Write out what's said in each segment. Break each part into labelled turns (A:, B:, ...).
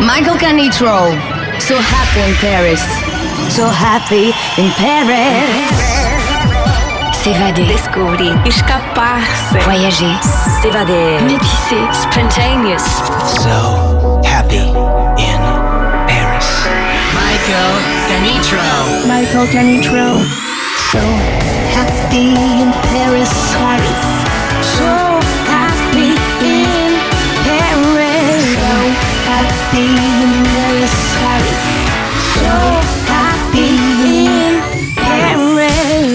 A: Michael Canitrot. So happy in Paris. So happy in Paris. S'évader.
B: Descobrir. Escapar-se.
A: Voyager.
B: S'évader.
A: Métisser.
B: Spontaneous.
C: So happy in Paris.
A: Michael Canitrot.
D: Michael Canitrot.
A: So happy in Paris. Paris.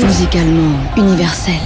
A: Musicalement universel.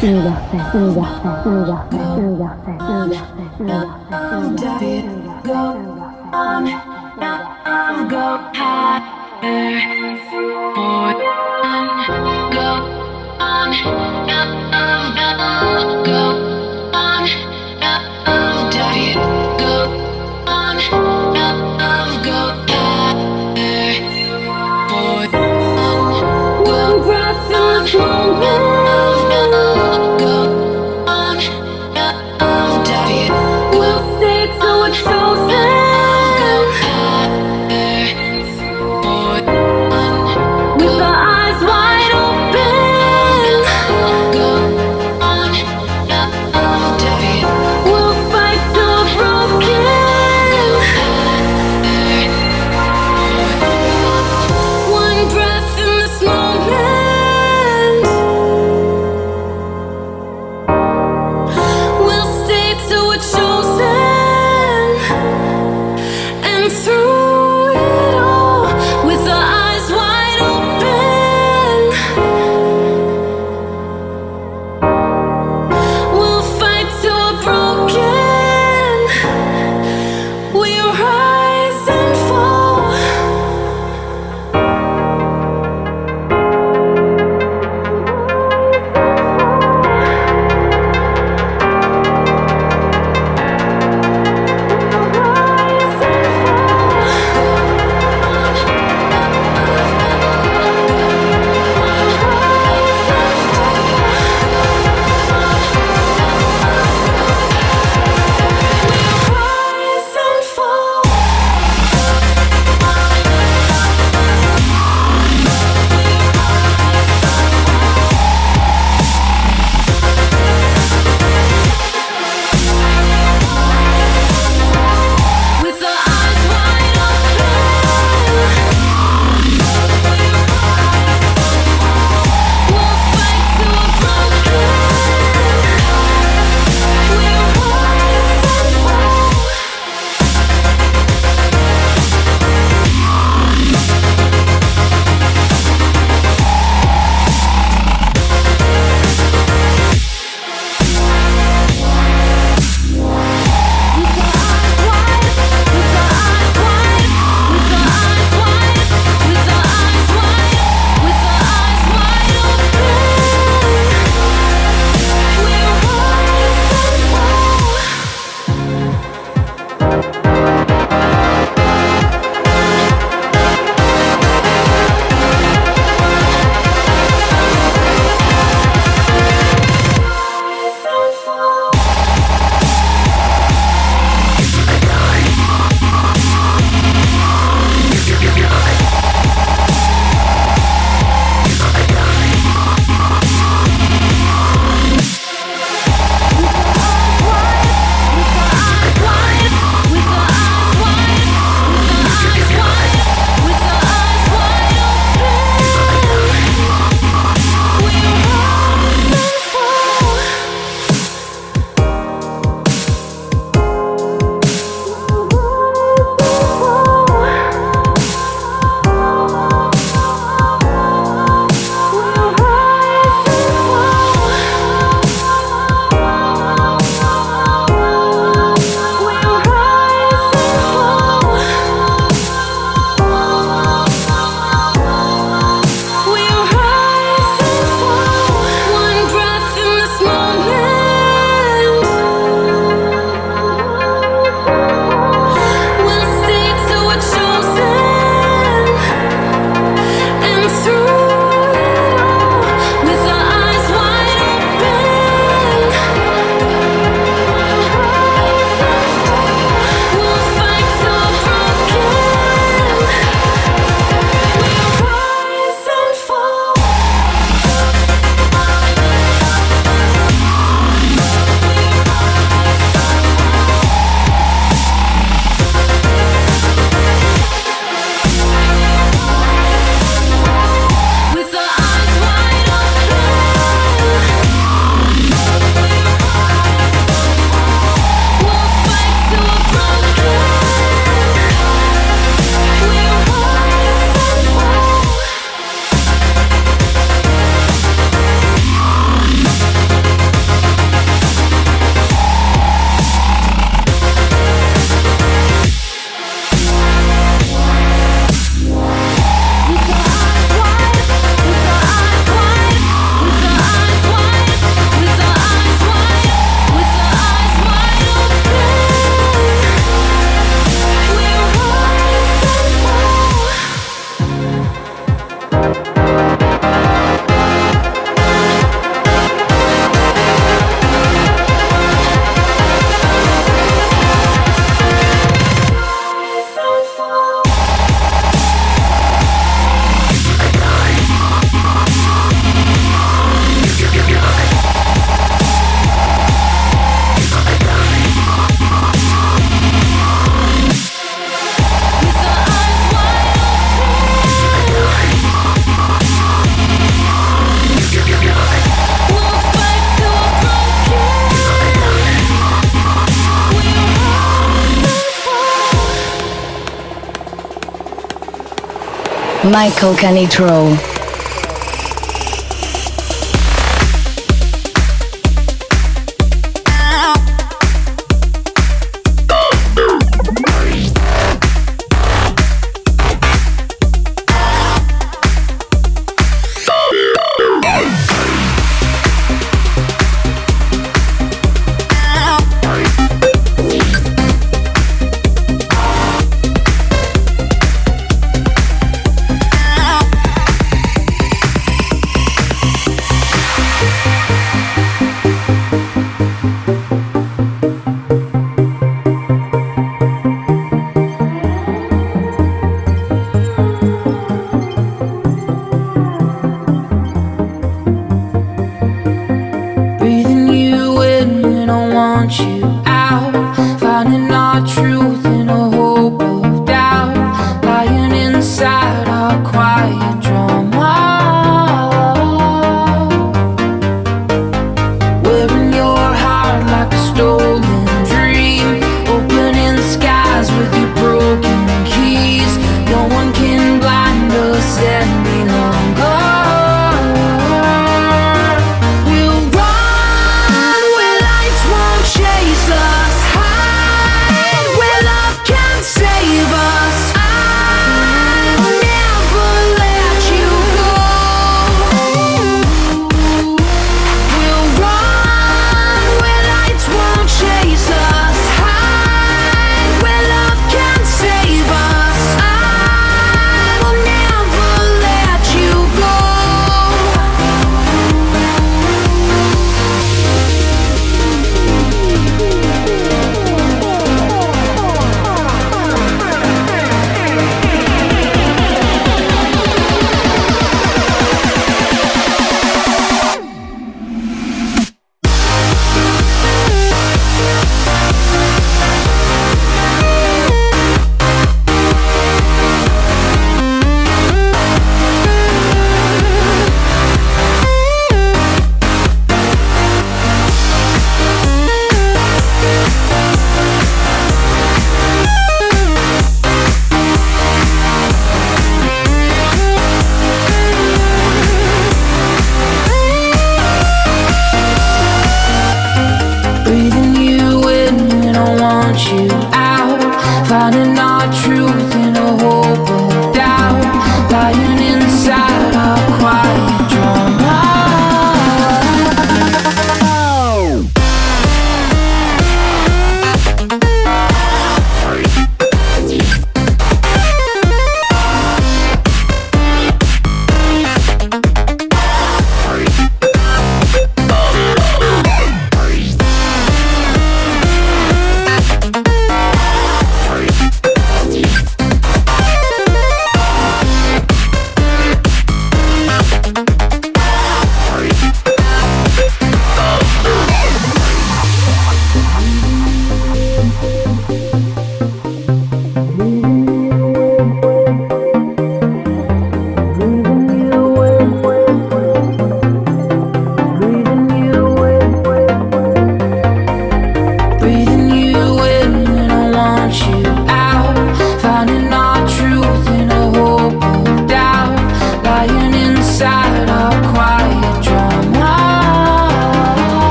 A: Michael Canitrot.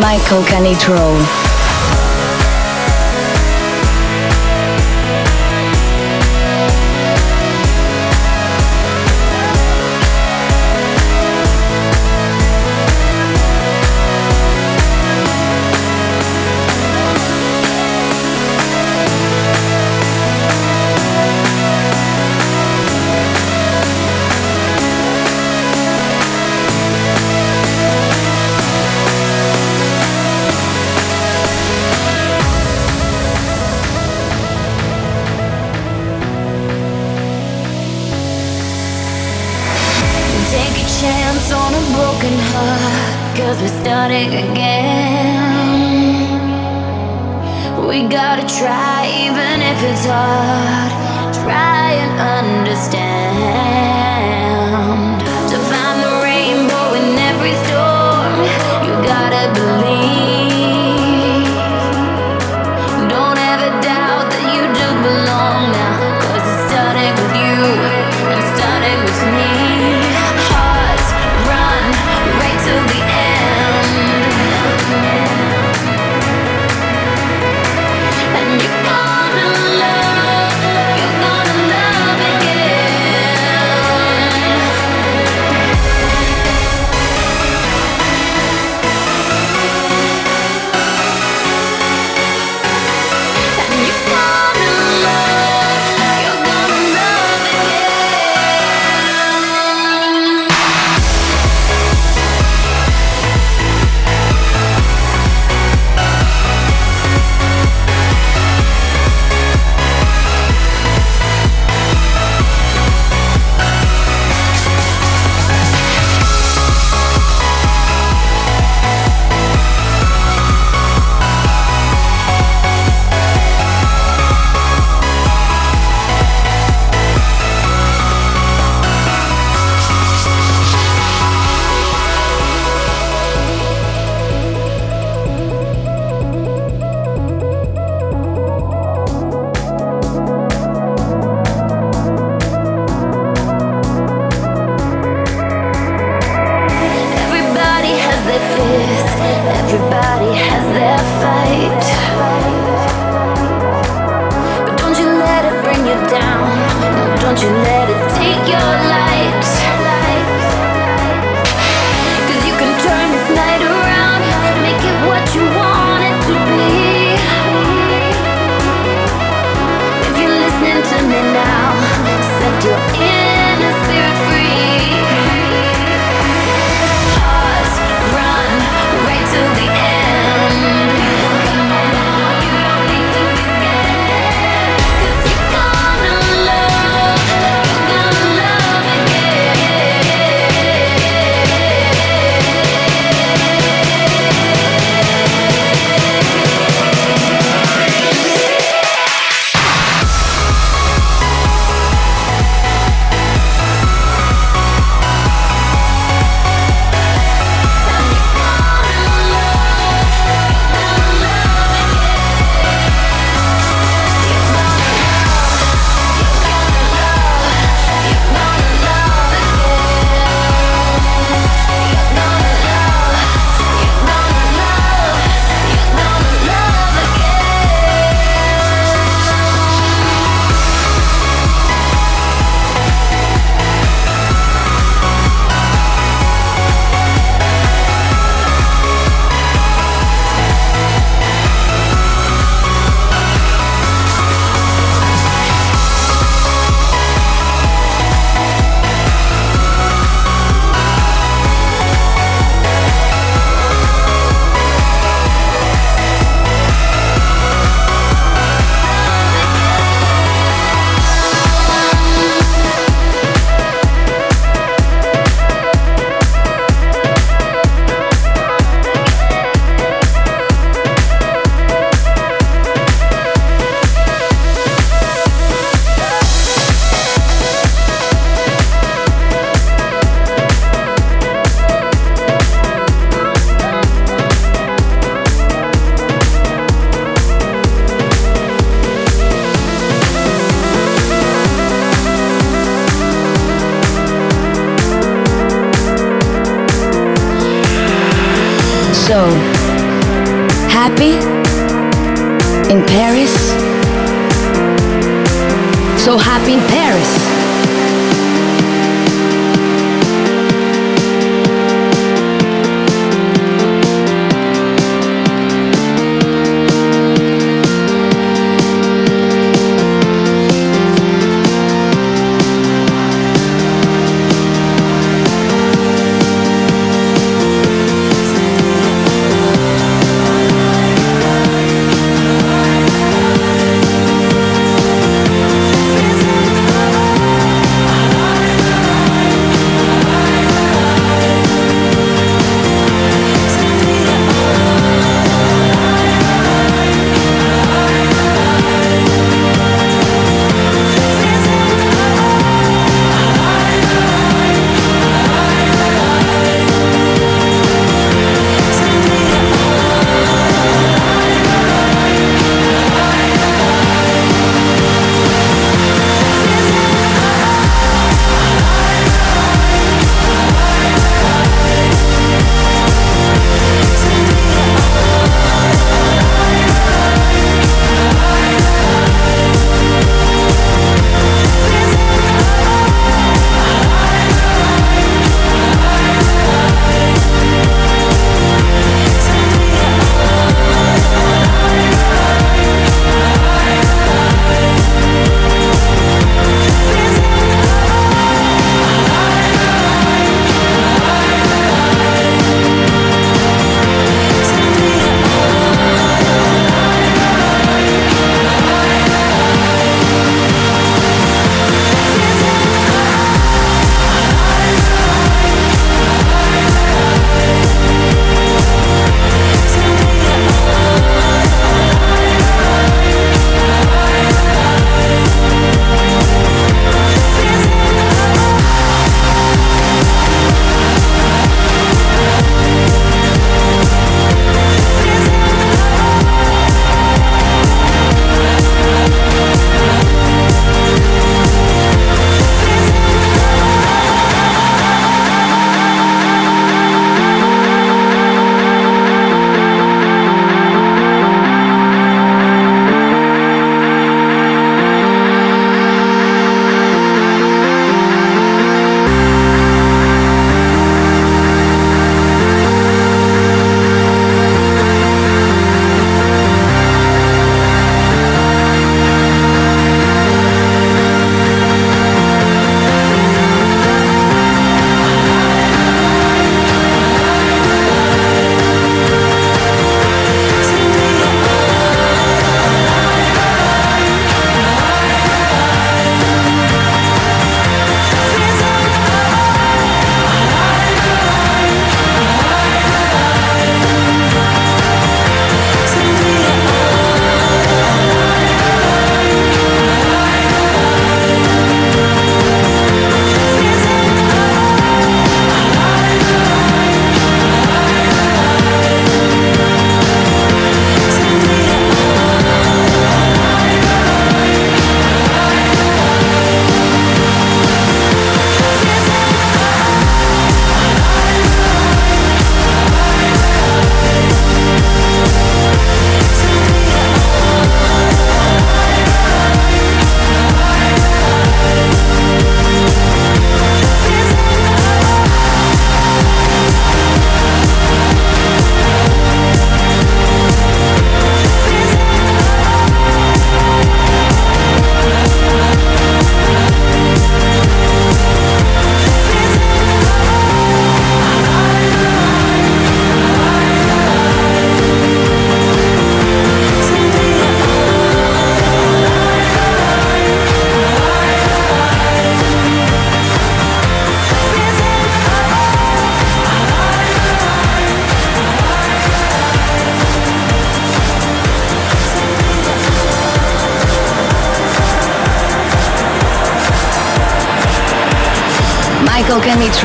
E: Michael Canitrot.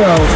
F: Michael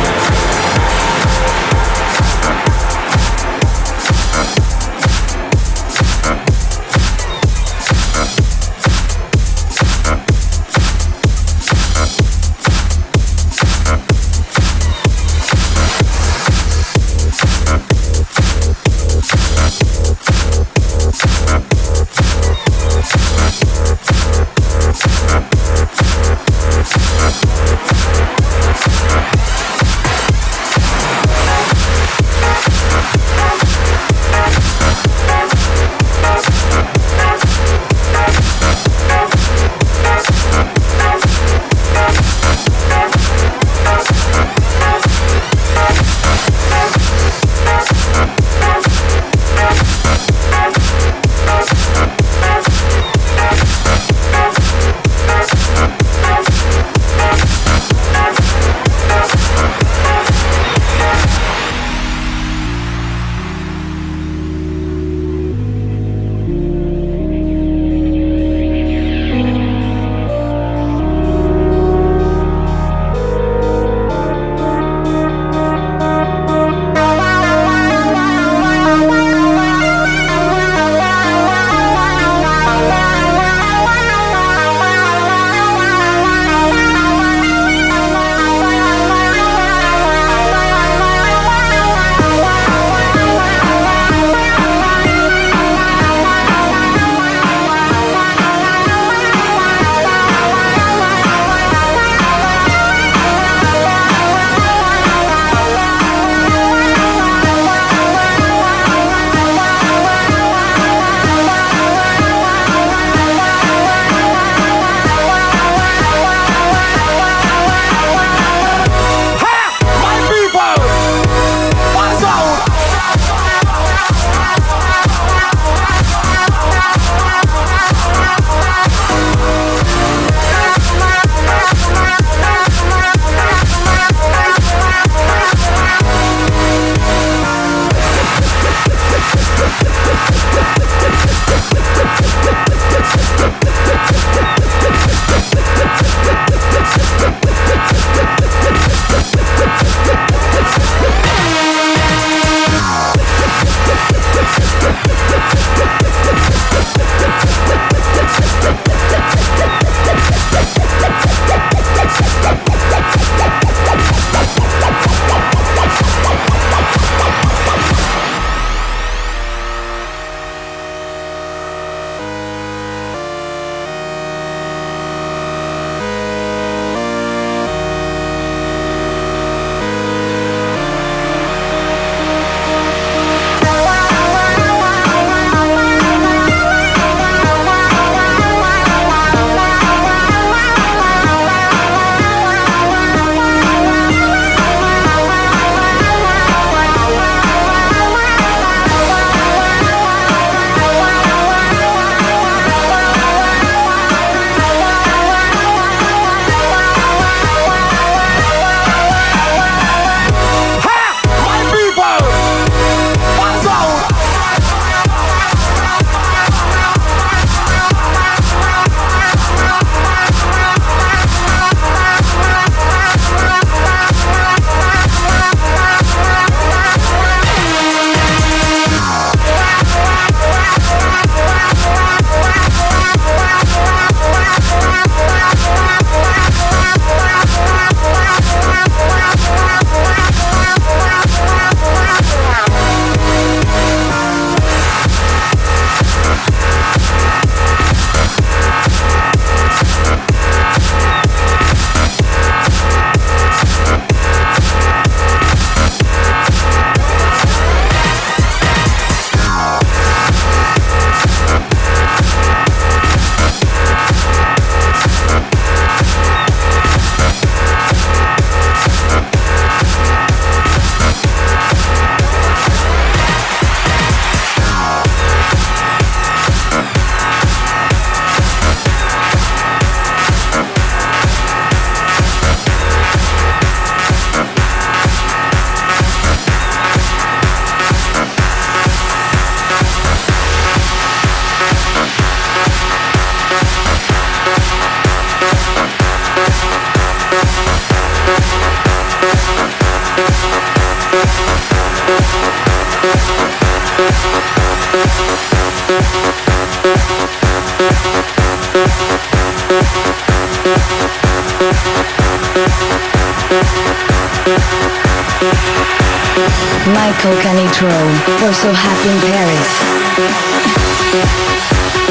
F: Michael Canitrot for So Happy in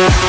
F: Paris.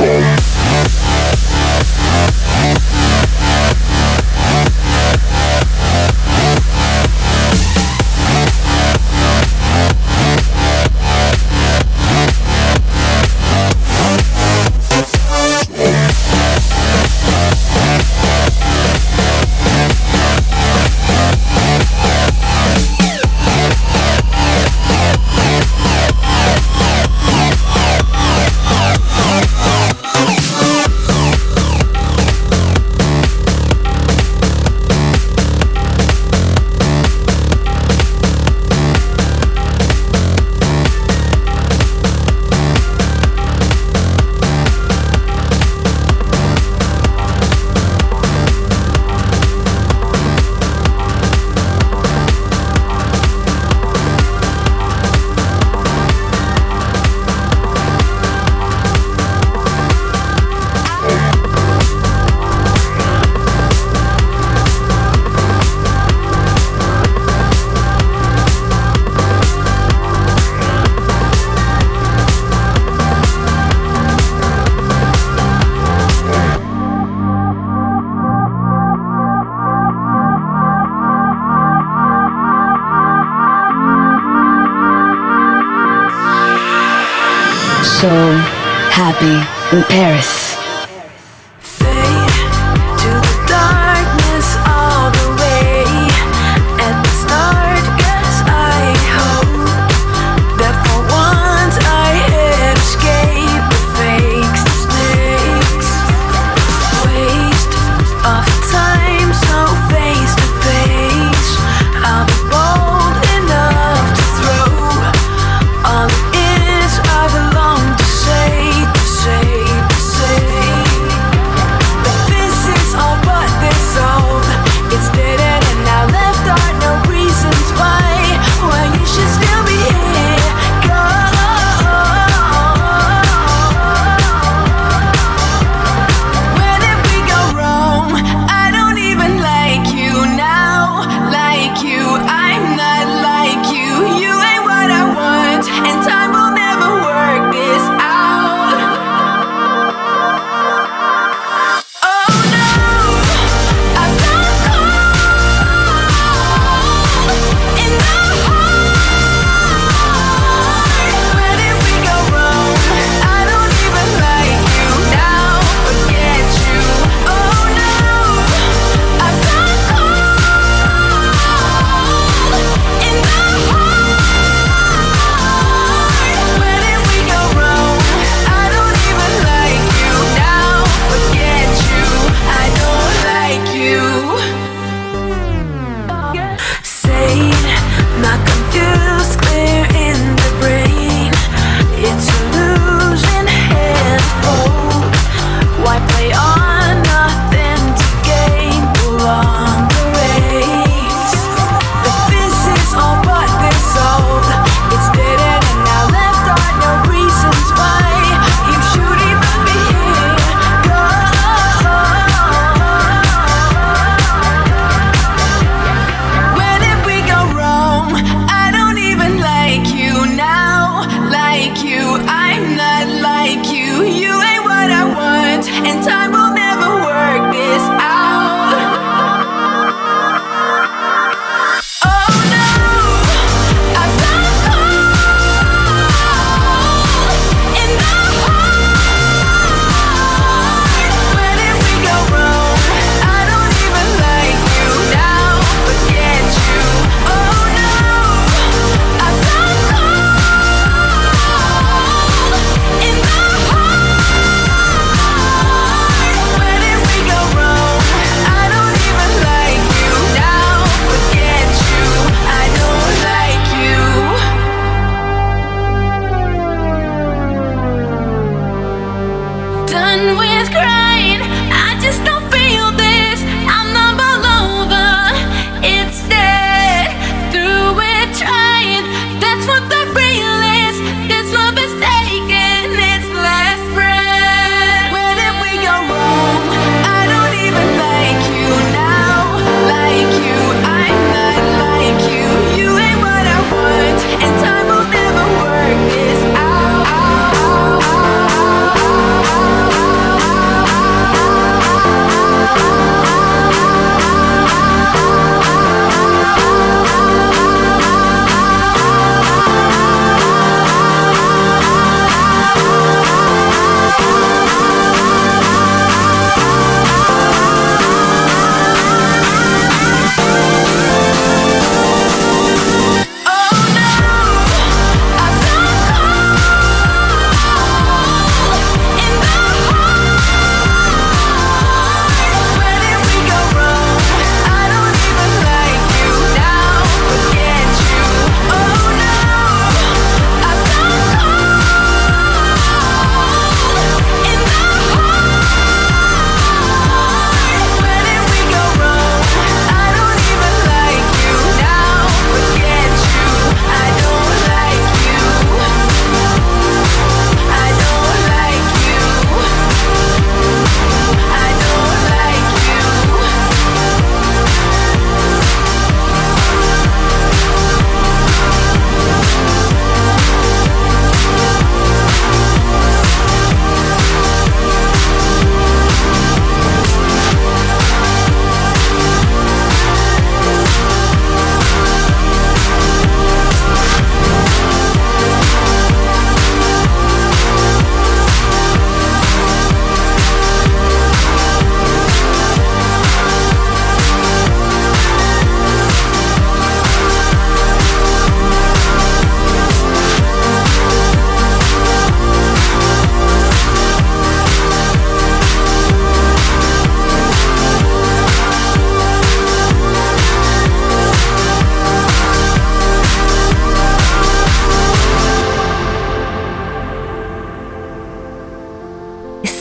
F: In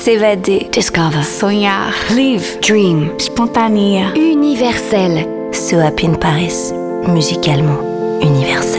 B: S'évader.
G: Discover.
B: Sonhar.
H: Live.
G: Dream.
B: Espontânea.
G: Universel.
F: So Happy in Paris, musicalement universel.